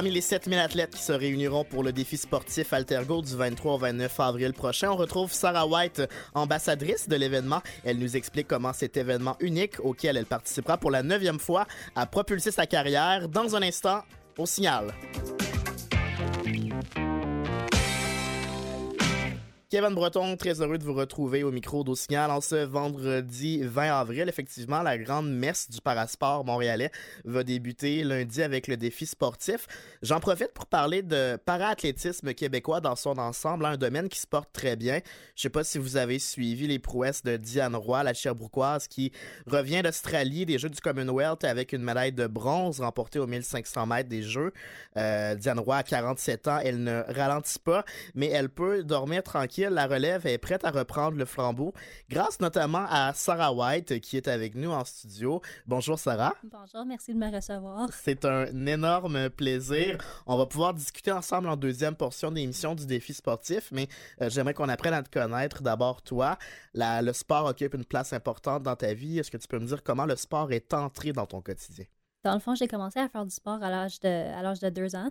Parmi les 7000 athlètes qui se réuniront pour le défi sportif Altergo du 23 au 29 avril prochain, on retrouve Sarah White, ambassadrice de l'événement. Elle nous explique comment cet événement unique auquel elle participera pour la neuvième fois a propulsé sa carrière. Dans un instant, au signal. Kevin Breton, très heureux de vous retrouver au micro d'Ossignal en ce vendredi 20 avril. Effectivement, la grande messe du parasport montréalais va débuter lundi avec le défi sportif. J'en profite pour parler de paraathlétisme québécois dans son ensemble, un domaine qui se porte très bien. Je sais pas si vous avez suivi les prouesses de Diane Roy, la Cherbrouquoise, qui revient d'Australie des Jeux du Commonwealth avec une médaille de bronze remportée aux 1500 mètres des Jeux. Euh, Diane Roy a 47 ans, elle ne ralentit pas, mais elle peut dormir tranquille la relève est prête à reprendre le flambeau, grâce notamment à Sarah White qui est avec nous en studio. Bonjour Sarah. Bonjour, merci de me recevoir. C'est un énorme plaisir. On va pouvoir discuter ensemble en deuxième portion d'émission du défi sportif, mais euh, j'aimerais qu'on apprenne à te connaître. D'abord, toi, le sport occupe une place importante dans ta vie. Est-ce que tu peux me dire comment le sport est entré dans ton quotidien? Dans le fond, j'ai commencé à faire du sport à l'âge de, à l'âge de deux ans.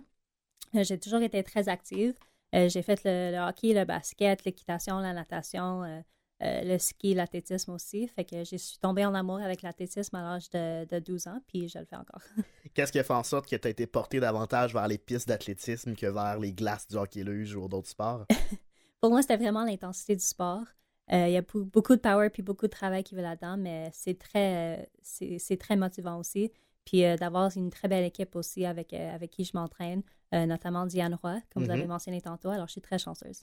Euh, j'ai toujours été très active. Euh, j'ai fait le, hockey, le basket, l'équitation, la natation, euh, euh, le ski, l'athlétisme aussi. Fait que je suis tombée en amour avec l'athlétisme à l'âge de, 12 ans, puis je le fais encore. Qu'est-ce qui a fait en sorte que tu as été porté davantage vers les pistes d'athlétisme que vers les glaces du hockey luge ou d'autres sports? Pour moi, c'était vraiment l'intensité du sport. Il y a beaucoup de power puis beaucoup de travail qui va là-dedans, mais c'est très, c'est très motivant aussi. Puis d'avoir une très belle équipe aussi avec, avec qui je m'entraîne. Euh, notamment Diane Roy, comme vous avez mm-hmm. mentionné tantôt. Alors, je suis très chanceuse.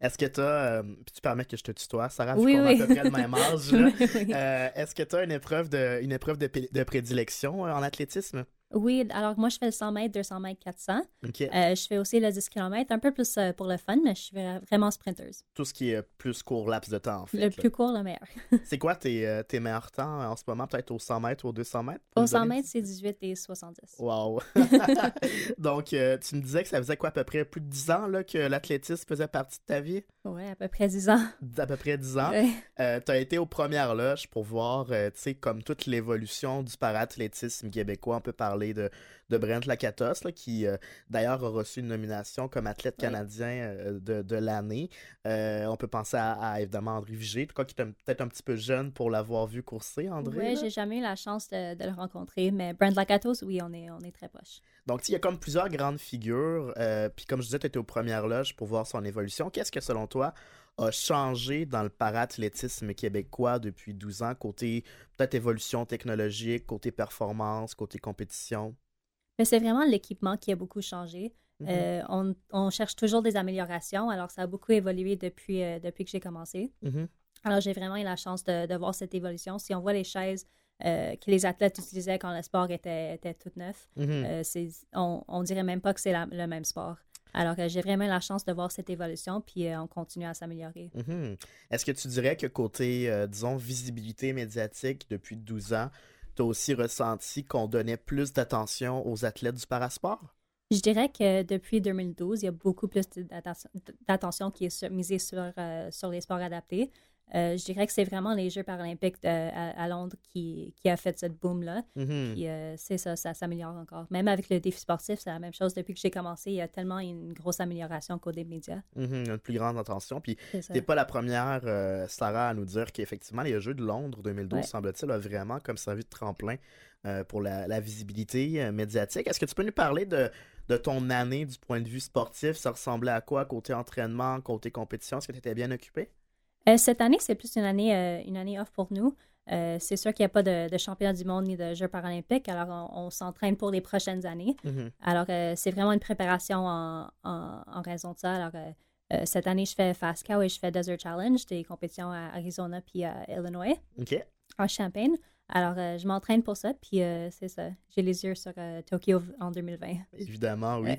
Est-ce que tu as, euh, tu permets que je te tutoie, Sarah, oui, vu qu'on a à peu près le même âge, euh, est-ce que tu as une épreuve de, une épreuve de prédilection en athlétisme? Oui, alors moi, je fais le 100 mètres, 200 mètres, 400. Euh, je fais aussi le 10 km, un peu plus euh, pour le fun, mais je suis vraiment sprinteuse. Tout ce qui est plus court laps de temps, en fait. Le plus court, le meilleur. c'est quoi tes, euh, tes, meilleurs temps en ce moment, peut-être au 100 mètres ou au 200 mètres? Au 100 mètres, c'est 18 et 70. Wow! Donc, tu me disais que ça faisait quoi, à peu près plus de 10 ans là, que l'athlétisme faisait partie de ta vie? Oui, à peu près 10 ans. À peu près 10 ans. tu as été aux premières loges pour voir, tu sais, comme toute l'évolution du parathlétisme québécois. On peut parler de de Brent Lakatos, qui euh, d'ailleurs a reçu une nomination comme athlète canadien euh, de, l'année. Euh, on peut penser à, évidemment André Vigé, quoi qui est peut-être un petit peu jeune pour l'avoir vu courser, André. Oui, j'ai jamais eu la chance de, le rencontrer, mais Brent Lakatos, oui, on est, on est très proche. Donc, il y a comme plusieurs grandes figures. puis comme je disais, tu étais aux premières loges pour voir son évolution. Qu'est-ce que selon toi a changé dans le parathlétisme québécois depuis 12 ans, côté peut-être évolution technologique, côté performance, côté compétition? c'est vraiment l'équipement qui a beaucoup changé. Mm-hmm. Euh, on, cherche toujours des améliorations. Alors, ça a beaucoup évolué depuis, euh, depuis que j'ai commencé. Mm-hmm. Alors, j'ai vraiment eu la chance de, voir cette évolution. Si on voit les chaises euh, que les athlètes utilisaient quand le sport était, était tout neuf, mm-hmm. on, on dirait même pas que c'est le même sport. Alors, j'ai vraiment la chance de voir cette évolution, puis on continue à s'améliorer. Est-ce que tu dirais que côté, disons, visibilité médiatique depuis 12 ans, tu as aussi ressenti qu'on donnait plus d'attention aux athlètes du parasport? Je dirais que depuis 2012, il y a beaucoup plus d'attention qui est misée sur, euh, sur les sports adaptés. Euh, je dirais que c'est vraiment les Jeux paralympiques à, Londres qui, qui, a fait cette boom-là. Mm-hmm. Puis euh, c'est ça, ça s'améliore encore. Même avec le défi sportif, c'est la même chose. Depuis que j'ai commencé, il y a tellement une grosse amélioration côté médias. Mm-hmm. Une plus grande attention. Puis t'es pas la première, euh, Sarah, à nous dire qu'effectivement, les Jeux de Londres 2012, semble-t-il, a vraiment comme servi de tremplin pour la, visibilité médiatique. Est-ce que tu peux nous parler de, de ton année du point de vue sportif? Ça ressemblait à quoi côté entraînement, côté compétition? Est-ce que tu étais bien occupé? Euh, cette année, c'est plus une année, euh, une année off pour nous. Euh, c'est sûr qu'il n'y a pas de, championnat du monde ni de Jeux paralympiques, alors on, s'entraîne pour les prochaines années. Mm-hmm. Alors, c'est vraiment une préparation en, raison de ça. Alors, cette année, je fais Fast Cow et je fais Desert Challenge, des compétitions à Arizona puis à Illinois, en Champagne. Alors, euh, je m'entraîne pour ça, puis euh, c'est ça. J'ai les yeux sur euh, Tokyo en 2020. Évidemment, oui.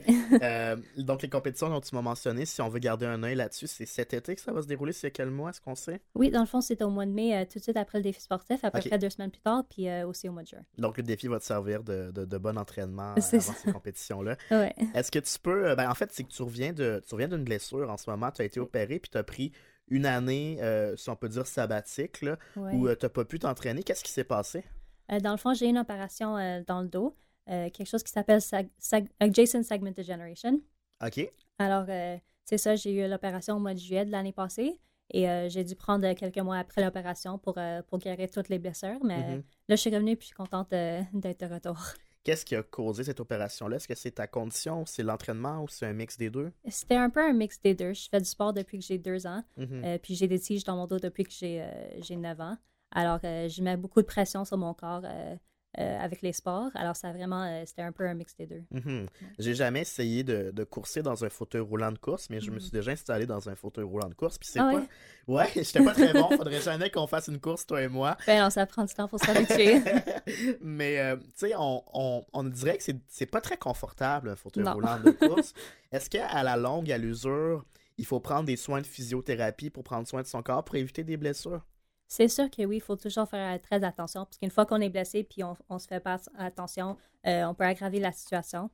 donc, les compétitions dont tu m'as mentionné, si on veut garder un œil là-dessus, c'est cet été que ça va se dérouler. C'est quel mois, est-ce qu'on sait? Oui, dans le fond, c'est au mois de mai, tout de suite après le défi sportif, à peu près deux semaines plus tard, puis aussi au mois de juin. Donc, le défi va te servir de, de, bon entraînement avant ces compétitions-là. Est-ce que tu peux... Ben, en fait, c'est que tu reviens d'une blessure en ce moment. Tu as été opéré, puis tu as pris une année, si on peut dire sabbatique, là, où tu n'as pas pu t'entraîner. Qu'est-ce qui s'est passé? dans le fond, j'ai une opération dans le dos, quelque chose qui s'appelle Adjacent Segment Degeneration. OK. Alors, c'est ça, j'ai eu l'opération au mois de juillet de l'année passée. Et j'ai dû prendre quelques mois après l'opération pour, pour guérir toutes les blessures. Mais mm-hmm. là, je suis revenue et je suis contente d'être de retour. Qu'est-ce qui a causé cette opération-là? Est-ce que c'est ta condition, c'est l'entraînement ou c'est un mix des deux? C'était un peu un mix des deux. Je fais du sport depuis que j'ai deux ans. Euh, puis j'ai des tiges dans mon dos depuis que j'ai euh, neuf ans. Alors, euh, je mets beaucoup de pression sur mon corps. Euh, avec les sports. Alors, ça vraiment, euh, c'était un peu un mix des deux. Mhm. J'ai jamais essayé de, de, courser dans un fauteuil roulant de course, mais je me mhm. suis déjà installé dans un fauteuil roulant de course. Puis c'est ah, pas. Ouais, j'étais pas très bon. Faudrait jamais qu'on fasse une course, toi et moi. Ben non, ça prend du temps pour s'habituer. mais, euh, tu sais, on, on, on, dirait que c'est pas très confortable, un fauteuil roulant de course. Est-ce qu'à la longue, à l'usure, il faut prendre des soins de physiothérapie pour prendre soin de son corps pour éviter des blessures? C'est sûr que oui, il faut toujours faire très attention, parce qu'une fois qu'on est blessé puis on ne se fait pas attention, euh, on peut aggraver la situation.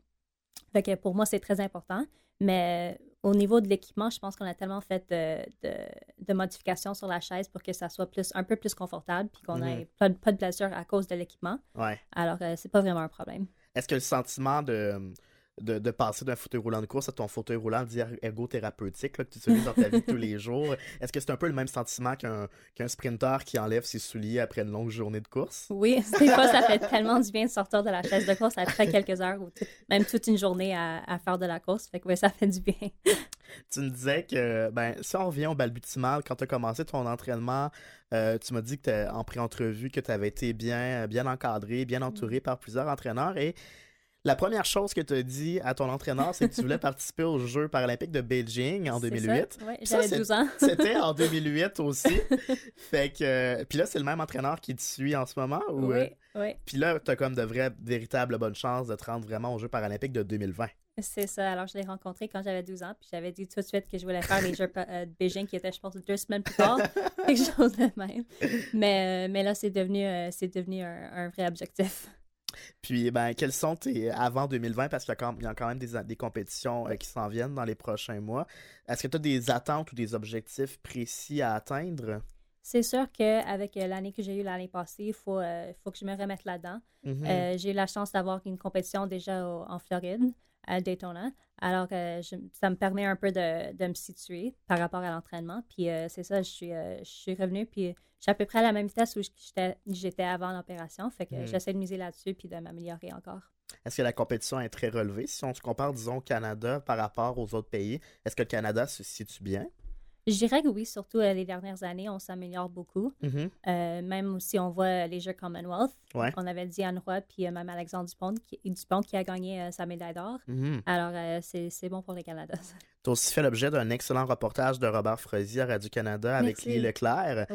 Fait que pour moi, c'est très important. Mais au niveau de l'équipement, je pense qu'on a tellement fait de, modifications sur la chaise pour que ça soit plus, un peu plus confortable puis qu'on n'ait mm-hmm. pas, de blessure à cause de l'équipement. Ouais. Alors, euh, c'est pas vraiment un problème. Est-ce que le sentiment de de, passer d'un fauteuil roulant de course à ton fauteuil roulant ergothérapeutique que tu utilises dans ta vie tous les jours. Est-ce que c'est un peu le même sentiment qu'un qu'un sprinter qui enlève ses souliers après une longue journée de course? Oui, des fois, ça fait tellement du bien de sortir de la chaise de course après quelques heures ou même toute une journée à, faire de la course. Fait que ça fait du bien. tu me disais que, ben, si on revient au balbutiement, quand tu as commencé ton entraînement, euh, tu m'as dit que en pré-entrevue que tu avais été bien, bien encadré, bien entouré par plusieurs entraîneurs et la première chose que tu as dit à ton entraîneur, c'est que tu voulais participer aux Jeux paralympiques de Beijing en 2008. Oui, j'avais 12 ans. C'était en 2008 aussi. fait que, puis là, c'est le même entraîneur qui te suit en ce moment? Ou, oui, euh? oui. Puis là, tu as comme de vraies, véritables bonnes chances de te rendre vraiment aux Jeux paralympiques de 2020. C'est ça. Alors, je l'ai rencontré quand j'avais 12 ans, puis j'avais dit tout de suite que je voulais faire les Jeux euh, de Beijing, qui étaient, je pense, deux semaines plus tard. quelque chose de même. Mais, euh, mais là, c'est devenu, c'est devenu un vrai objectif. Puis, ben, quels sont tes. Avant 2020, parce qu'il y, a quand même des, des compétitions euh, qui s'en viennent dans les prochains mois. Est-ce que tu as des attentes ou des objectifs précis à atteindre? C'est sûr qu'avec euh, l'année que j'ai eue l'année passée, il faut, euh, faut que je me remette là-dedans. Mm-hmm. j'ai eu la chance d'avoir une compétition déjà en Floride à Daytona. Alors, euh, ça me permet un peu de, de me situer par rapport à l'entraînement. Puis euh, c'est ça, je suis, euh, je suis revenue, puis je suis à peu près à la même vitesse où j'étais avant l'opération. Fait que hmm. j'essaie de miser là-dessus puis de m'améliorer encore. Est-ce que la compétition est très relevée? Si on se compare, disons, au Canada par rapport aux autres pays, est-ce que le Canada se situe bien? Je dirais que oui, surtout euh, les dernières années, on s'améliore beaucoup. Mm-hmm. Euh, même si on voit les Jeux Commonwealth, on avait Diane Roy puis euh, même Alexandre Dupont qui, Dupont qui a gagné sa médaille d'or. Mm-hmm. Alors, c'est bon pour le Canada. Tu as aussi fait l'objet d'un excellent reportage de Robert Frozy à Radio-Canada avec Lee Leclerc.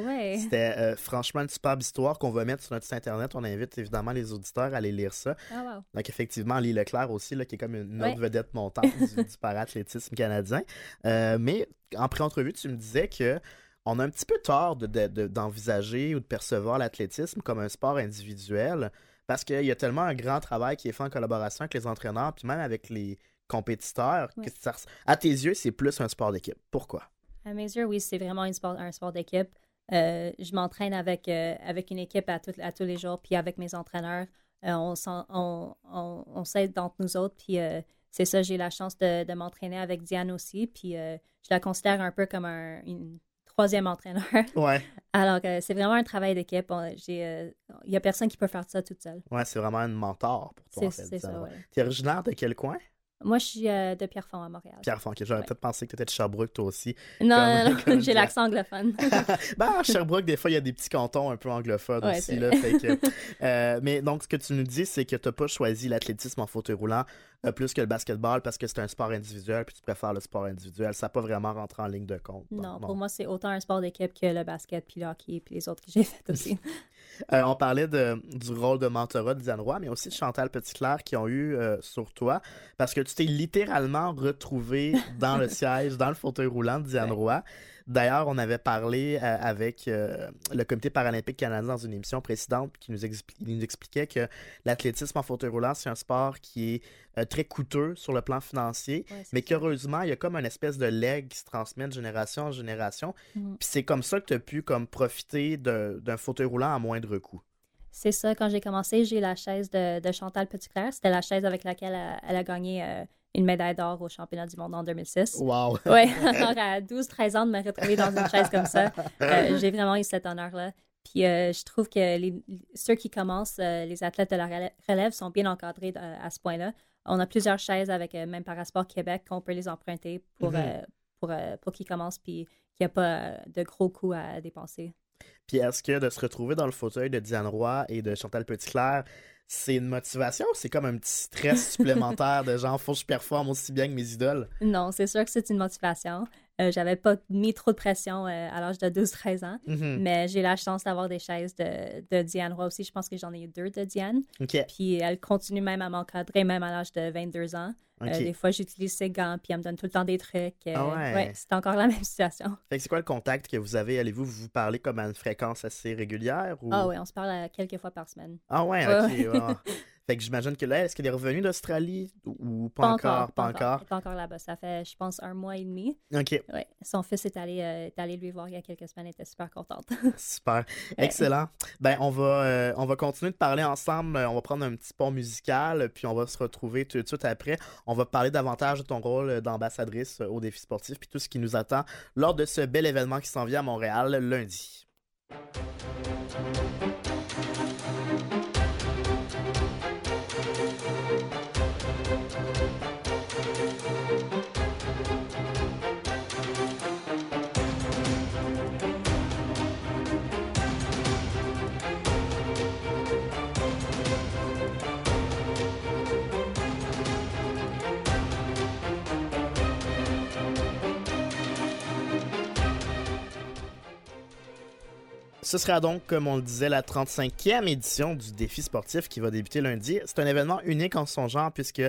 C'était franchement une superbe histoire qu'on va mettre sur notre site Internet. On invite évidemment les auditeurs à aller lire ça. Ah, Donc, effectivement, Lee Leclerc aussi, là, qui est comme une autre vedette montante du, du parathlétisme canadien. mais en pré-entrevue, tu me disais que on a un petit peu tort d'envisager ou de percevoir l'athlétisme comme un sport individuel parce qu'il y a tellement un grand travail qui est fait en collaboration avec les entraîneurs, puis même avec les compétiteurs. Que à tes yeux, c'est plus un sport d'équipe. Pourquoi? À mes yeux, oui, c'est vraiment un sport, un sport d'équipe. Euh, je m'entraîne avec, euh, avec une équipe à, à tous les jours, puis avec mes entraîneurs. Euh, on, on, on, on s'aide entre nous autres, puis c'est ça, j'ai la chance de, m'entraîner avec Diane aussi. Puis je la considère un peu comme un une troisième entraîneur. Ouais. Alors c'est vraiment un travail d'équipe. Il n'y a personne qui peut faire ça toute seule. Ouais, c'est vraiment un mentor pour toi. C'est ça, ouais. Tu es originaire de quel coin? Moi, je suis euh, de Pierrefonds à Montréal. Pierrefonds, ok. J'aurais peut-être pensé que tu étais de Sherbrooke, toi aussi. Non, non, non, j'ai l'accent anglophone. ben, à Sherbrooke, des fois, il y a des petits cantons un peu anglophones aussi. Là, euh, mais donc, ce que tu nous dis, c'est que tu n'as pas choisi l'athlétisme en fauteuil roulant plus que le basketball parce que c'est un sport individuel puis tu préfères le sport individuel. Ça n'a pas vraiment rentré en ligne de compte. Non, pour moi, c'est autant un sport d'équipe que le basket, puis le hockey, puis les autres que j'ai fait aussi. Euh, on parlait de, du rôle de mentorat de Diane Roy, mais aussi de Chantal Petitclerc qui ont eu euh, sur toi, parce que tu t'es littéralement retrouvé dans le siège, dans le fauteuil roulant de Diane Roy. D'ailleurs, on avait parlé euh, avec euh, le Comité paralympique canadien dans une émission précédente qui nous, nous expliquait que l'athlétisme en fauteuil roulant, c'est un sport qui est euh, très coûteux sur le plan financier, mais qu'heureusement, il y a comme une espèce de leg qui se transmet de génération en génération. Mmh. Puis c'est comme ça que tu as pu comme profiter d'un fauteuil roulant à moindre coût. C'est ça, quand j'ai commencé, j'ai eu la chaise de, de Chantal Petitclerc. C'était la chaise avec laquelle elle, a gagné une médaille d'or au championnat du monde en 2006. Wow! Oui, alors à 12-13 ans de me retrouver dans une chaise comme ça, euh, j'ai vraiment eu cet honneur-là. Puis euh, je trouve que les, ceux qui commencent, euh, les athlètes de la relève, sont bien encadrés à ce point-là. On a plusieurs chaises avec même Parasport Québec qu'on peut les emprunter pour, mm-hmm. pour, pour qu'ils commencent puis qu'il n'y a pas de gros coûts à dépenser. Puis est-ce que de se retrouver dans le fauteuil de Diane Roy et de Chantal Petitclerc, c'est une motivation c'est comme un petit stress supplémentaire de genre, faut que je performe aussi bien que mes idoles? Non, c'est sûr que c'est une motivation. Euh, j'avais pas mis trop de pression euh, à l'âge de 12-13 ans, mm-hmm. mais j'ai la chance d'avoir des chaises de, de, Diane Roy aussi. Je pense que j'en ai deux de Diane. Puis elle continue même à m'encadrer, même à l'âge de 22 ans. Euh, des fois, j'utilise ses gants, puis elle me donne tout le temps des trucs. Ah ouais. c'est encore la même situation. c'est quoi le contact que vous avez? Allez-vous vous parler comme à une fréquence assez régulière? Ou... Ah oui, on se parle quelques fois par semaine. Ah ouais, ok. Fait que j'imagine que là, est-ce qu'elle est revenue d'Australie ou pas, encore, Pas encore. Pas encore là-bas. Ça fait, je pense, un mois et demi. OK. Ouais. Son fils est allé, euh, est allé lui voir il y a quelques semaines. Elle était super contente. super. Excellent. Ben, on va, euh, on va continuer de parler ensemble. On va prendre un petit pont musical, puis on va se retrouver tout de suite après. On va parler davantage de ton rôle d'ambassadrice au défi sportif, puis tout ce qui nous attend lors de ce bel événement qui s'en vient à Montréal lundi. Ce sera donc, comme on le disait, la 35e édition du défi sportif qui va débuter lundi. C'est un événement unique en son genre puisque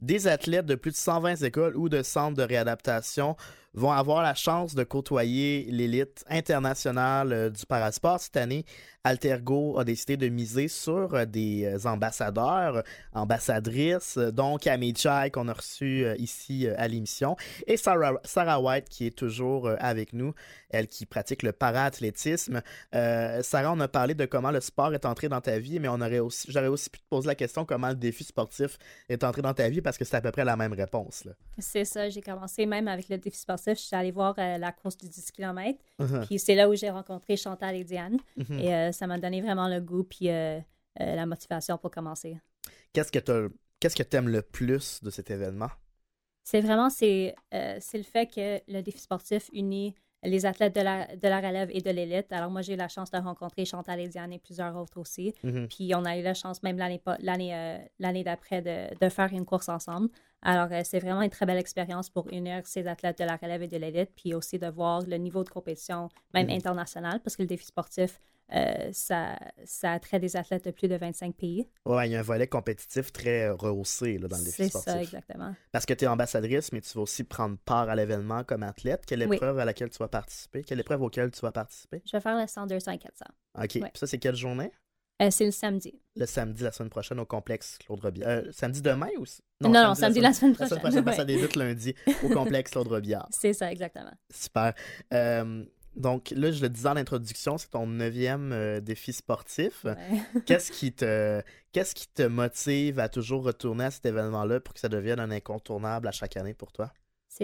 des athlètes de plus de 120 écoles ou de centres de réadaptation vont avoir la chance de côtoyer l'élite internationale euh, du parasport cette année. Altergo a décidé de miser sur euh, des euh, ambassadeurs, ambassadrices, donc Amy Chai qu'on a reçu ici à l'émission et Sarah, Sarah, White qui est toujours avec nous, elle qui pratique le para-athlétisme. Sarah, on a parlé de comment le sport est entré dans ta vie, mais j'aurais aussi pu te poser la question comment le défi sportif est entré dans ta vie parce que c'est à peu près la même réponse. C'est ça, j'ai commencé même avec le défi sportif. Je suis allée voir euh, la course du 10 km. Uh-huh. Puis c'est là où j'ai rencontré Chantal et Diane. Uh-huh. Et euh, ça m'a donné vraiment le goût puis euh, la motivation pour commencer. Qu'est-ce que qu'est-ce que tu aimes le plus de cet événement? C'est vraiment c'est, c'est le fait que le défi sportif unit les athlètes de la, de la relève et de l'élite. Alors, moi, j'ai eu la chance de rencontrer Chantal et Diane et plusieurs autres aussi. Mm-hmm. Puis, on a eu la chance, même l'année, euh, l'année d'après, de, de, faire une course ensemble. Alors, euh, c'est vraiment une très belle expérience pour unir ces athlètes de la relève et de l'élite, puis aussi de voir le niveau de compétition, même mm-hmm. international, parce que le défi sportif, euh, ça, ça attrait des athlètes de plus de 25 pays. Oui, il y a un volet compétitif très rehaussé là, dans le défi sportif. C'est ça, exactement. Parce que tu es ambassadrice, mais tu vas aussi prendre part à l'événement comme athlète. Quelle épreuve à laquelle tu vas participer? Quelle épreuve auquel tu vas participer? Je vais faire le 100, 200 et 400. OK. Ça, c'est quelle journée? Euh, c'est le samedi. Le samedi, la semaine prochaine, au complexe Claude Robillard. Euh, samedi demain ou... Non, non, samedi, la semaine, prochaine. La semaine prochaine, ça débute lundi au complexe Claude Robillard. C'est ça, exactement. Super. Euh, donc là, je le disais en introduction, c'est ton neuvième euh, défi sportif. qu'est-ce qui te qu'est-ce qui te motive à toujours retourner à cet événement-là pour que ça devienne un incontournable à chaque année pour toi?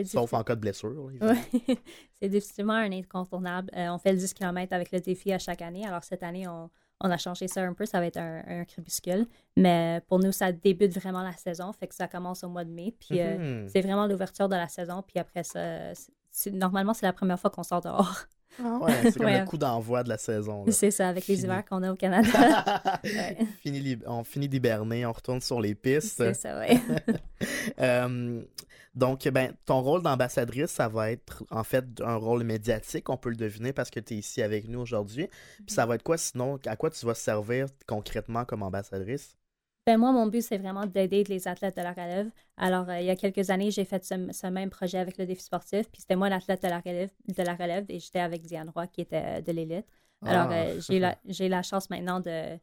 Sauf en cas de blessure. c'est difficilement un incontournable. Euh, on fait le 10 km avec le défi à chaque année. Alors cette année, on, a changé ça un peu. Ça va être un, crépuscule. Mais pour nous, ça débute vraiment la saison. Fait que ça commence au mois de mai. Puis euh, mm-hmm. c'est vraiment l'ouverture de la saison. Puis après ça, normalement, c'est la première fois qu'on sort dehors. Ouais, c'est comme le coup d'envoi de la saison. C'est ça, avec les hivers qu'on a au Canada. on finit d'hiberner, on retourne sur les pistes. C'est ça, oui. Euh, donc, ben, ton rôle d'ambassadrice, ça va être en fait un rôle médiatique, on peut le deviner parce que tu es ici avec nous aujourd'hui. Puis ça va être quoi sinon, à quoi tu vas servir concrètement comme ambassadrice? Ben, moi, mon but, c'est vraiment d'aider les athlètes de la relève. Alors, il y a quelques années, j'ai fait ce, même projet avec le défi sportif. Puis c'était moi l'athlète de la relève, de la relève et j'étais avec Diane Roy, qui était de l'élite. Alors, ah. j'ai la, la chance maintenant de,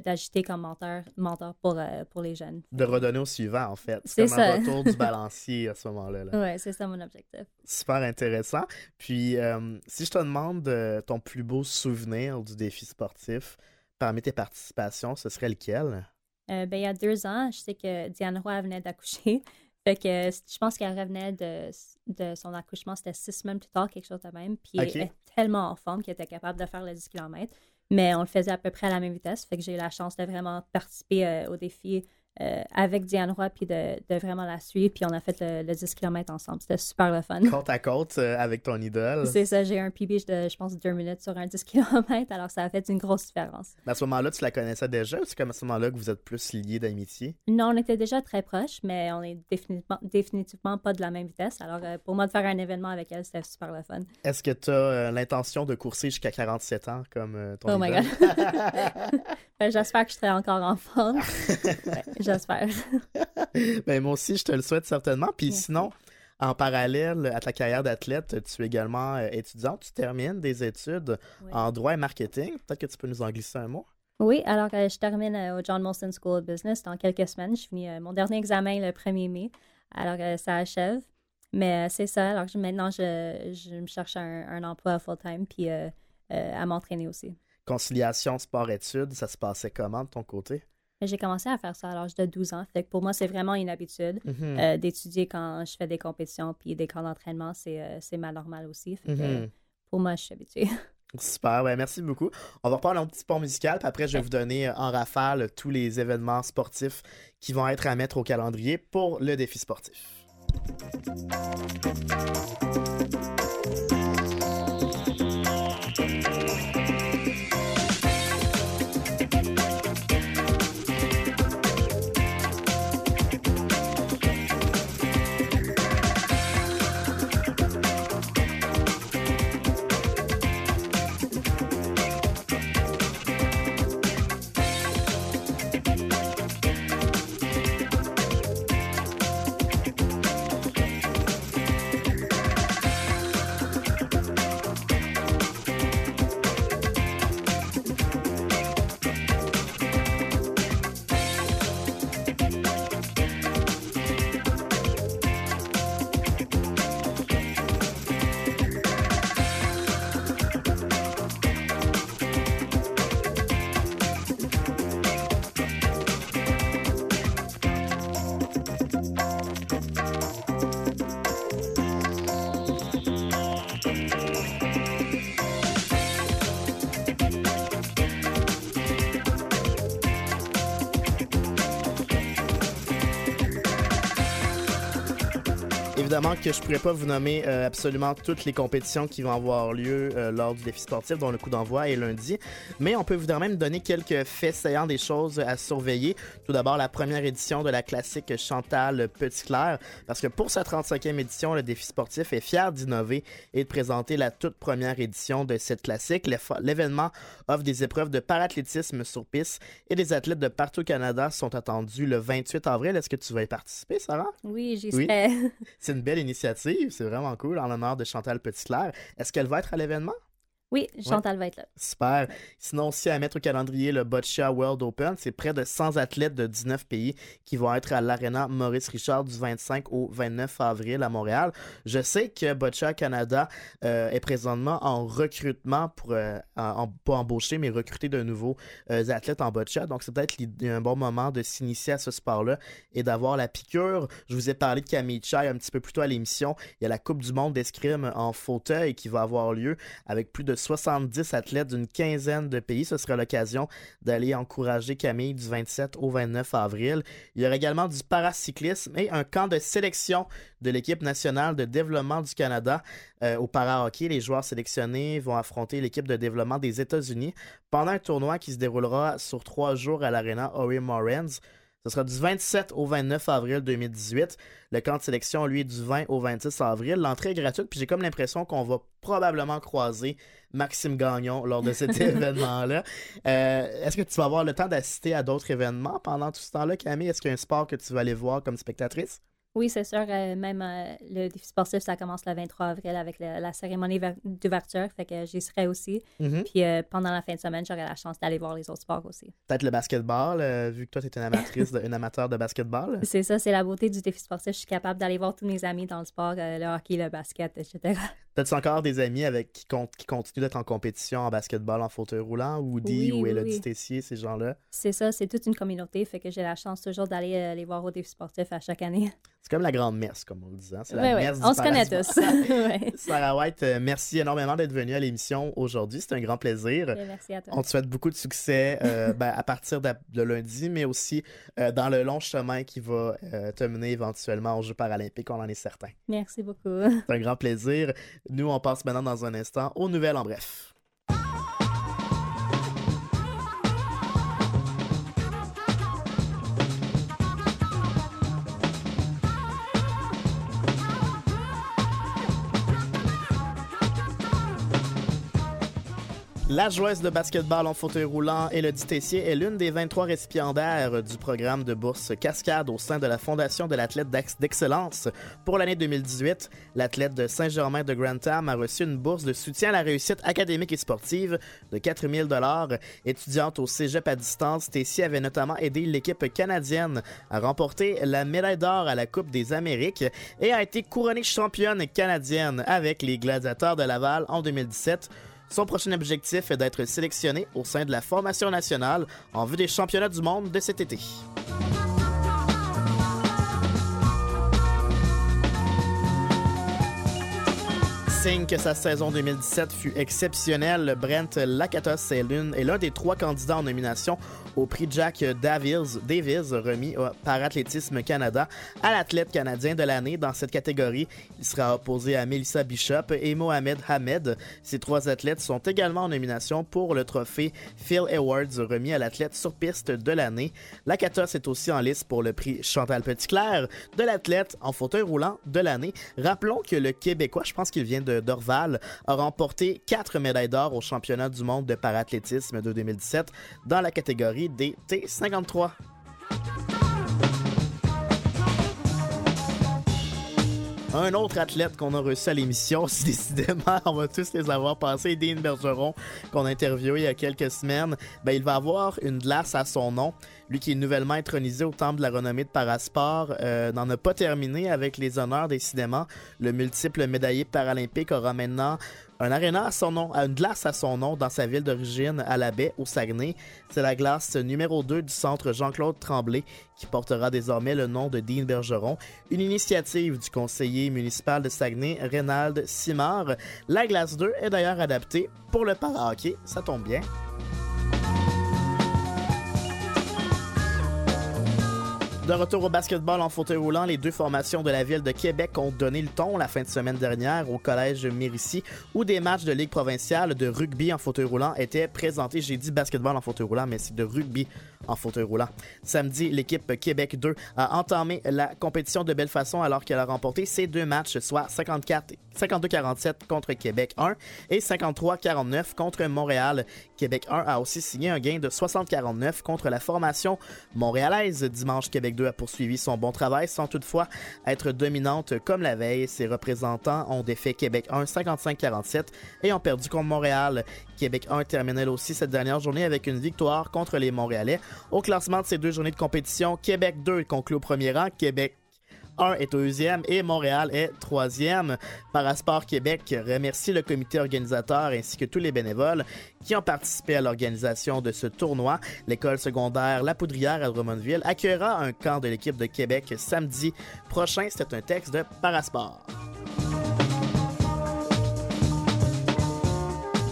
d'agiter comme mentor, mentor pour, euh, pour les jeunes. De redonner au suivant, en fait. C'est comme un retour du balancier à ce moment-là. Oui, c'est ça mon objectif. Super intéressant. Puis, euh, si je te demande euh, ton plus beau souvenir du défi sportif parmi tes participations, ce serait lequel? Ben, il y a deux ans, je sais que Diane Roy venait d'accoucher. Fait que je pense qu'elle revenait de, de son accouchement, c'était six semaines plus tard, quelque chose de même. Puis elle est tellement en forme qu'elle était capable de faire le 10 km mais on le faisait à peu près à la même vitesse. Fait que j'ai eu la chance de vraiment participer euh, au défi euh, avec Diane Roy, puis de, vraiment la suivre. Puis on a fait le, 10 km ensemble. C'était super le fun. Côte à côte euh, avec ton idole. C'est ça, j'ai un PB de, je pense, deux minutes sur un 10 km. Alors ça a fait une grosse différence. à ce moment-là, tu la connaissais déjà ou c'est comme à ce moment-là que vous êtes plus liés d'amitié? Non, on était déjà très proches, mais on est définitivement, définitivement pas de la même vitesse. Alors pour moi, de faire un événement avec elle, c'était super le fun. Est-ce que tu as l'intention de courser jusqu'à 47 ans comme ton oh idole? Oh my God! Ben, j'espère que je serai encore en forme. J'espère. ben, moi aussi, je te le souhaite certainement. Puis sinon, en parallèle à ta carrière d'athlète, tu es également euh, étudiante. Tu termines des études en droit et marketing. Peut-être que tu peux nous en glisser un mot? Oui, alors euh, je termine euh, au John Molson School of Business dans quelques semaines. Je finis mon dernier examen le 1er mai. Alors ça achève. Mais c'est ça. Alors maintenant, je, me cherche un, un emploi full-time puis à m'entraîner aussi conciliation sport-études, ça se passait comment de ton côté? J'ai commencé à faire ça à l'âge de 12 ans. Fait pour moi, c'est vraiment une habitude mhm. euh, d'étudier quand je fais des compétitions puis des camps d'entraînement. C'est euh, ma normale aussi. Mhm. pour moi, je suis habituée. Super, ben merci beaucoup. On va reprendre un petit pont musical, puis après, je vais vous donner en rafale tous les événements sportifs qui vont être à mettre au calendrier pour le défi sportif. Évidemment que je pourrais pas vous nommer euh, absolument toutes les compétitions qui vont avoir lieu euh, lors du défi sportif, dont le coup d'envoi est lundi, mais on peut vous même donner quelques faits saillants des choses à surveiller. Tout d'abord, la première édition de la classique Chantal Petit-Clair, parce que pour sa 35e édition, le défi sportif est fier d'innover et de présenter la toute première édition de cette classique. L'événement offre des épreuves de parathlétisme sur piste et des athlètes de partout au Canada sont attendus le 28 avril. Est-ce que tu vas y participer, Sarah? Oui, j'y serai. C'est une belle initiative, c'est vraiment cool, en l'honneur de Chantal Petitclerc. Est-ce qu'elle va être à l'événement? Oui, Chantal va être là. Super. Sinon, aussi à mettre au calendrier le Boccia World Open, c'est près de 100 athlètes de 19 pays qui vont être à l'Arena Maurice Richard du 25 au 29 avril à Montréal. Je sais que Boccia Canada euh, est présentement en recrutement pour, euh, en, pas embaucher, mais recruter de nouveaux euh, athlètes en Boccia. Donc, c'est peut-être un bon moment de s'initier à ce sport-là et d'avoir la piqûre. Je vous ai parlé de Camille Chai un petit peu plus tôt à l'émission. Il y a la Coupe du monde d'escrime en fauteuil qui va avoir lieu avec plus de 70 athlètes d'une quinzaine de pays. Ce sera l'occasion d'aller encourager Camille du 27 au 29 avril. Il y aura également du paracyclisme et un camp de sélection de l'équipe nationale de développement du Canada euh, au para-hockey. Les joueurs sélectionnés vont affronter l'équipe de développement des États-Unis pendant un tournoi qui se déroulera sur trois jours à l'Arena Ori Morens. Ce sera du 27 au 29 avril 2018. Le camp de sélection, lui, est du 20 au 26 avril. L'entrée est gratuite, puis j'ai comme l'impression qu'on va probablement croiser Maxime Gagnon lors de cet événement-là. Euh, est-ce que tu vas avoir le temps d'assister à d'autres événements pendant tout ce temps-là, Camille? Est-ce qu'il y a un sport que tu vas aller voir comme spectatrice? Oui, c'est sûr. Euh, même euh, le défi sportif, ça commence le 23 avril avec la cérémonie d'ouverture. Fait que j'y serai aussi. Mm-hmm. Puis euh, pendant la fin de semaine, j'aurai la chance d'aller voir les autres sports aussi. Peut-être le basketball, vu que toi, tu es une amatrice, une amateur de basketball. C'est ça, c'est la beauté du défi sportif. Je suis capable d'aller voir tous mes amis dans le sport, le hockey, le basket, etc. T'as-tu encore des amis avec qui, qui continuent d'être en compétition en basketball, en fauteuil roulant, Woody ou Elodie Tessier, ces gens-là? C'est ça, c'est toute une communauté. Fait que j'ai la chance toujours d'aller les voir au défi sportif à chaque année. C'est comme la grande messe, comme on le dit. Hein. C'est la messe On se connaît tous. Sarah White, euh, merci énormément d'être venue à l'émission aujourd'hui. C'était un grand plaisir. merci à toi. On te souhaite beaucoup de succès euh, ben, à partir de, lundi, mais aussi euh, dans le long chemin qui va te mener éventuellement aux Jeux paralympiques. On en est certain. Merci beaucoup. C'est un grand plaisir. Nous, on passe maintenant dans un instant aux nouvelles en bref. La joueuse de basketball en fauteuil roulant, Elodie Tessier, est l'une des 23 récipiendaires du programme de bourse Cascade au sein de la Fondation de l'athlète d'excellence. Pour l'année 2018, l'athlète de Saint-Germain de Grantham a reçu une bourse de soutien à la réussite académique et sportive de 4000 dollars. Étudiante au cégep à distance, Tessier avait notamment aidé l'équipe canadienne à remporter la médaille d'or à la Coupe des Amériques et a été couronnée championne canadienne avec les Gladiateurs de Laval en 2017. Son prochain objectif est d'être sélectionné au sein de la formation nationale en vue des championnats du monde de cet été. signe que sa saison 2017 fut exceptionnelle, Brent Lakatos est l'un des trois candidats en nomination au prix Jack Davies, Davis remis par Athlétisme Canada à l'athlète canadien de l'année dans cette catégorie. Il sera opposé à Melissa Bishop et Mohamed Hamed. Ces trois athlètes sont également en nomination pour le trophée Phil Awards remis à l'athlète sur piste de l'année. Lakatos est aussi en liste pour le prix Chantal Petitclerc de l'athlète en fauteuil roulant de l'année. Rappelons que le Québécois, je pense qu'il vient de Dorval, a remporté quatre médailles d'or au championnat du monde de parathlétisme de 2017 dans la catégorie des T53. Un autre athlète qu'on a reçu à l'émission, si décidément on va tous les avoir passés, Dean Bergeron, qu'on a interviewé il y a quelques semaines, ben, il va avoir une glace à son nom. Lui qui est nouvellement intronisé au Temple de la renommée de Parasport, euh, n'en a pas terminé avec les honneurs, décidément. Le multiple médaillé paralympique aura maintenant un aréna à son nom, une glace à son nom dans sa ville d'origine, à la baie, au Saguenay. C'est la glace numéro 2 du centre Jean-Claude Tremblay qui portera désormais le nom de Dean Bergeron, une initiative du conseiller municipal de Saguenay, Reynald Simard. La glace 2 est d'ailleurs adaptée pour le para-hockey, ça tombe bien. De retour au basketball en fauteuil roulant, les deux formations de la ville de Québec ont donné le ton la fin de semaine dernière au collège Mérissi où des matchs de ligue provinciale de rugby en fauteuil roulant étaient présentés. J'ai dit basketball en fauteuil roulant, mais c'est de rugby en fauteuil roulant. Samedi, l'équipe Québec 2 a entamé la compétition de belle façon alors qu'elle a remporté ses deux matchs, soit 54 52-47 contre Québec 1 et 53-49 contre Montréal. Québec 1 a aussi signé un gain de 60-49 contre la formation montréalaise. Dimanche, Québec 2 a poursuivi son bon travail sans toutefois être dominante comme la veille. Ses représentants ont défait Québec 1 55-47 et ont perdu contre Montréal. Québec 1 terminait aussi cette dernière journée avec une victoire contre les Montréalais. Au classement de ces deux journées de compétition, Québec 2 conclut au premier rang, Québec 1 est deuxième et Montréal est troisième. Parasport Québec remercie le comité organisateur ainsi que tous les bénévoles qui ont participé à l'organisation de ce tournoi. L'école secondaire La Poudrière à Drummondville accueillera un camp de l'équipe de Québec samedi prochain. C'est un texte de Parasport.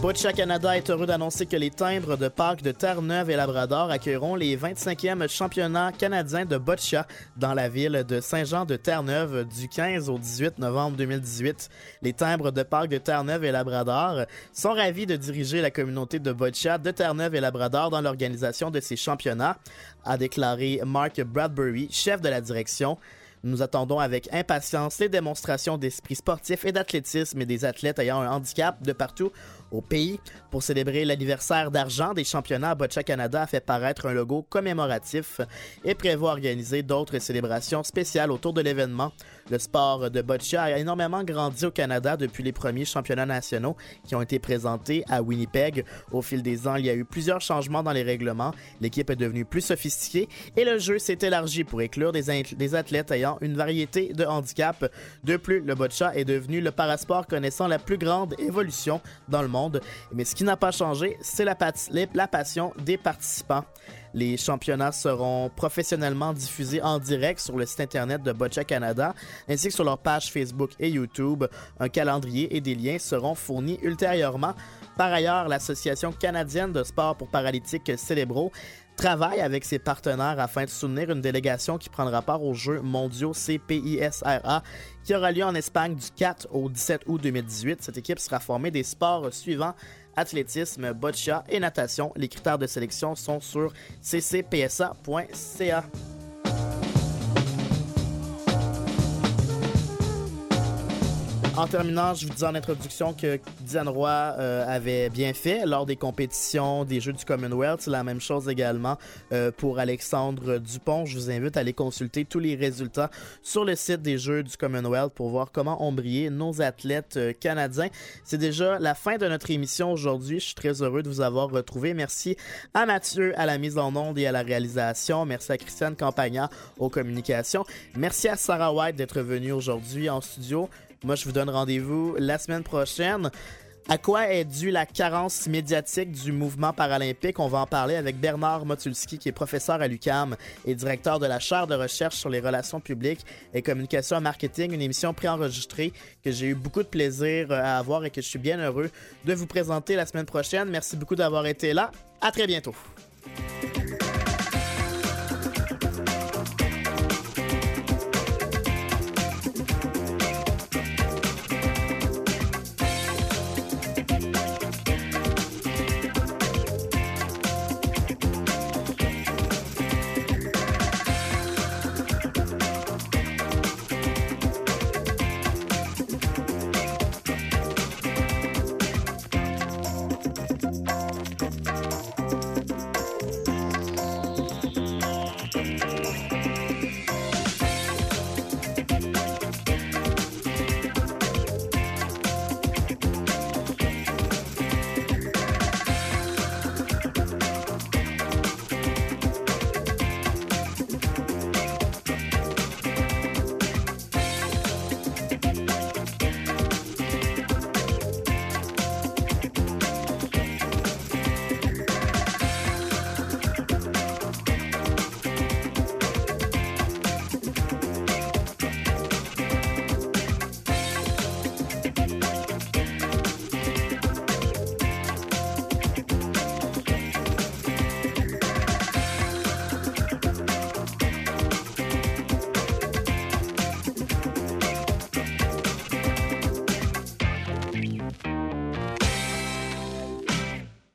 Boccia Canada est heureux d'annoncer que les timbres de parc de Terre-Neuve et Labrador accueilleront les 25e championnats canadiens de boccia dans la ville de Saint-Jean de Terre-Neuve du 15 au 18 novembre 2018. Les timbres de parc de Terre-Neuve et Labrador sont ravis de diriger la communauté de boccia de Terre-Neuve et Labrador dans l'organisation de ces championnats, a déclaré Mark Bradbury, chef de la direction. Nous attendons avec impatience les démonstrations d'esprit sportif et d'athlétisme des athlètes ayant un handicap de partout au pays. Pour célébrer l'anniversaire d'argent des championnats, Boccia Canada a fait paraître un logo commémoratif et prévoit organiser d'autres célébrations spéciales autour de l'événement. Le sport de boccia a énormément grandi au Canada depuis les premiers championnats nationaux qui ont été présentés à Winnipeg. Au fil des ans, il y a eu plusieurs changements dans les règlements. L'équipe est devenue plus sophistiquée et le jeu s'est élargi pour inclure des, des athlètes ayant une variété de handicaps. De plus, le boccia est devenu le parasport connaissant la plus grande évolution dans le monde. Mais ce qui n'a pas changé, c'est la, passion des participants. Les championnats seront professionnellement diffusés en direct sur le site internet de Boccia Canada ainsi que sur leur page Facebook et YouTube. Un calendrier et des liens seront fournis ultérieurement. Par ailleurs, l'Association canadienne de sport pour paralytiques Célébro travaille avec ses partenaires afin de soutenir une délégation qui prendra part aux Jeux mondiaux CPISRA qui aura lieu en Espagne du 4 au 17 août 2018. Cette équipe sera formée des sports suivants athlétisme, boccia et natation. Les critères de sélection sont sur ccpsa.ca. En terminant, je vous disais en introduction que Diane Roy euh, avait bien fait lors des compétitions des Jeux du Commonwealth. C'est la même chose également euh, pour Alexandre Dupont. Je vous invite à aller consulter tous les résultats sur le site des Jeux du Commonwealth pour voir comment ont brillé nos athlètes euh, canadiens. C'est déjà la fin de notre émission aujourd'hui. Je suis très heureux de vous avoir retrouvé. Merci à Mathieu à la mise en onde et à la réalisation. Merci à Christiane Campagna aux communications. Merci à Sarah White d'être venue aujourd'hui en studio. Moi, je vous donne rendez-vous la semaine prochaine. À quoi est due la carence médiatique du mouvement paralympique? On va en parler avec Bernard Motulski, qui est professeur à l'UCAM et directeur de la chaire de recherche sur les relations publiques et communication et marketing, une émission préenregistrée que j'ai eu beaucoup de plaisir euh, à avoir et que je suis bien heureux de vous présenter la semaine prochaine. Merci beaucoup d'avoir été là. À très bientôt.